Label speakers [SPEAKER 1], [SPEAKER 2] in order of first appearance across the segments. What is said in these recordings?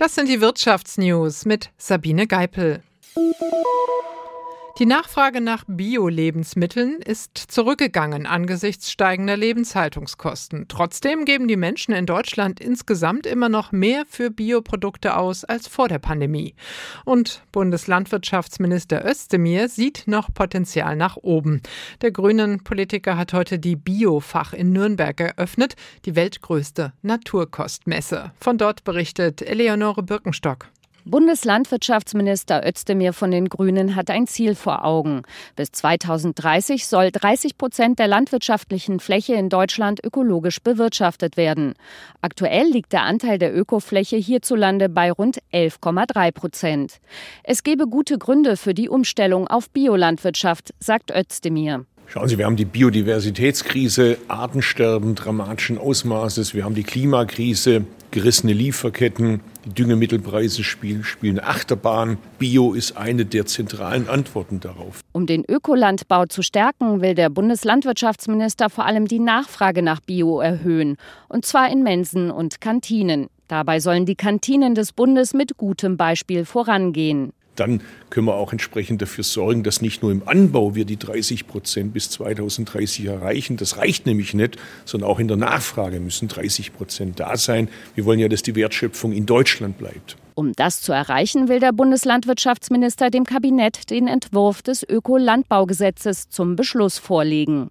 [SPEAKER 1] Das sind die Wirtschaftsnews mit Sabine Geipel. Die Nachfrage nach Bio-Lebensmitteln ist zurückgegangen angesichts steigender Lebenshaltungskosten. Trotzdem geben die Menschen in Deutschland insgesamt immer noch mehr für Bioprodukte aus als vor der Pandemie. Und Bundeslandwirtschaftsminister Özdemir sieht noch Potenzial nach oben. Der grünen Politiker hat heute die Biofach in Nürnberg eröffnet, die weltgrößte Naturkostmesse. Von dort berichtet Eleonore Birkenstock.
[SPEAKER 2] Bundeslandwirtschaftsminister Özdemir von den Grünen hat ein Ziel vor Augen. Bis 2030 soll 30 Prozent der landwirtschaftlichen Fläche in Deutschland ökologisch bewirtschaftet werden. Aktuell liegt der Anteil der Ökofläche hierzulande bei rund 11,3 Prozent. Es gebe gute Gründe für die Umstellung auf Biolandwirtschaft, sagt Özdemir.
[SPEAKER 3] Schauen Sie, wir haben die Biodiversitätskrise, Artensterben dramatischen Ausmaßes, wir haben die Klimakrise, gerissene Lieferketten, die Düngemittelpreise spielen, spielen Achterbahn. Bio ist eine der zentralen Antworten darauf.
[SPEAKER 2] Um den Ökolandbau zu stärken, will der Bundeslandwirtschaftsminister vor allem die Nachfrage nach Bio erhöhen, und zwar in Mensen und Kantinen. Dabei sollen die Kantinen des Bundes mit gutem Beispiel vorangehen
[SPEAKER 3] dann können wir auch entsprechend dafür sorgen, dass nicht nur im Anbau wir die 30 Prozent bis 2030 erreichen. Das reicht nämlich nicht, sondern auch in der Nachfrage müssen 30 Prozent da sein. Wir wollen ja, dass die Wertschöpfung in Deutschland bleibt.
[SPEAKER 2] Um das zu erreichen, will der Bundeslandwirtschaftsminister dem Kabinett den Entwurf des Ökolandbaugesetzes zum Beschluss vorlegen.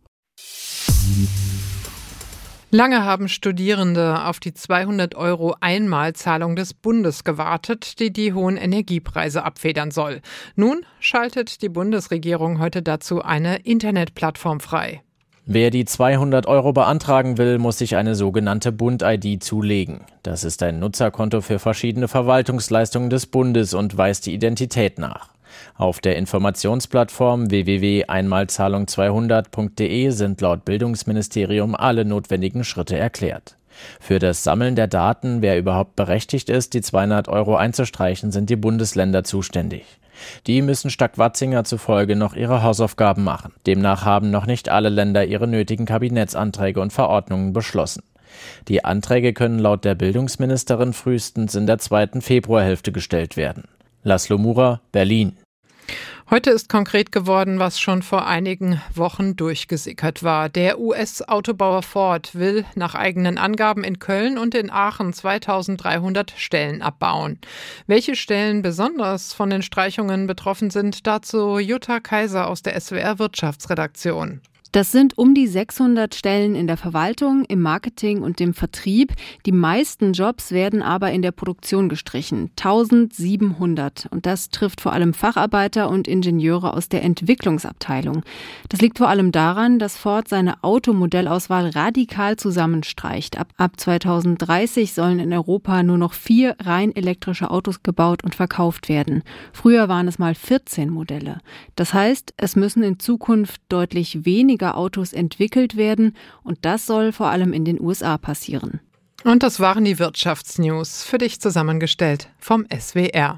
[SPEAKER 1] Lange haben Studierende auf die 200 Euro Einmalzahlung des Bundes gewartet, die die hohen Energiepreise abfedern soll. Nun schaltet die Bundesregierung heute dazu eine Internetplattform frei.
[SPEAKER 4] Wer die 200 Euro beantragen will, muss sich eine sogenannte Bund-ID zulegen. Das ist ein Nutzerkonto für verschiedene Verwaltungsleistungen des Bundes und weist die Identität nach. Auf der Informationsplattform www.einmalzahlung200.de sind laut Bildungsministerium alle notwendigen Schritte erklärt. Für das Sammeln der Daten, wer überhaupt berechtigt ist, die 200 Euro einzustreichen, sind die Bundesländer zuständig. Die müssen Stack-Watzinger zufolge noch ihre Hausaufgaben machen. Demnach haben noch nicht alle Länder ihre nötigen Kabinettsanträge und Verordnungen beschlossen. Die Anträge können laut der Bildungsministerin frühestens in der zweiten Februarhälfte gestellt werden. Laszlo Mura, Berlin.
[SPEAKER 1] Heute ist konkret geworden, was schon vor einigen Wochen durchgesickert war. Der US-Autobauer Ford will nach eigenen Angaben in Köln und in Aachen 2300 Stellen abbauen. Welche Stellen besonders von den Streichungen betroffen sind, dazu Jutta Kaiser aus der SWR Wirtschaftsredaktion.
[SPEAKER 5] Das sind um die 600 Stellen in der Verwaltung, im Marketing und dem Vertrieb. Die meisten Jobs werden aber in der Produktion gestrichen. 1700. Und das trifft vor allem Facharbeiter und Ingenieure aus der Entwicklungsabteilung. Das liegt vor allem daran, dass Ford seine Automodellauswahl radikal zusammenstreicht. Ab, ab 2030 sollen in Europa nur noch vier rein elektrische Autos gebaut und verkauft werden. Früher waren es mal 14 Modelle. Das heißt, es müssen in Zukunft deutlich weniger weniger Autos entwickelt werden und das soll vor allem in den USA passieren.
[SPEAKER 1] Und das waren die Wirtschaftsnews, für dich zusammengestellt vom SWR.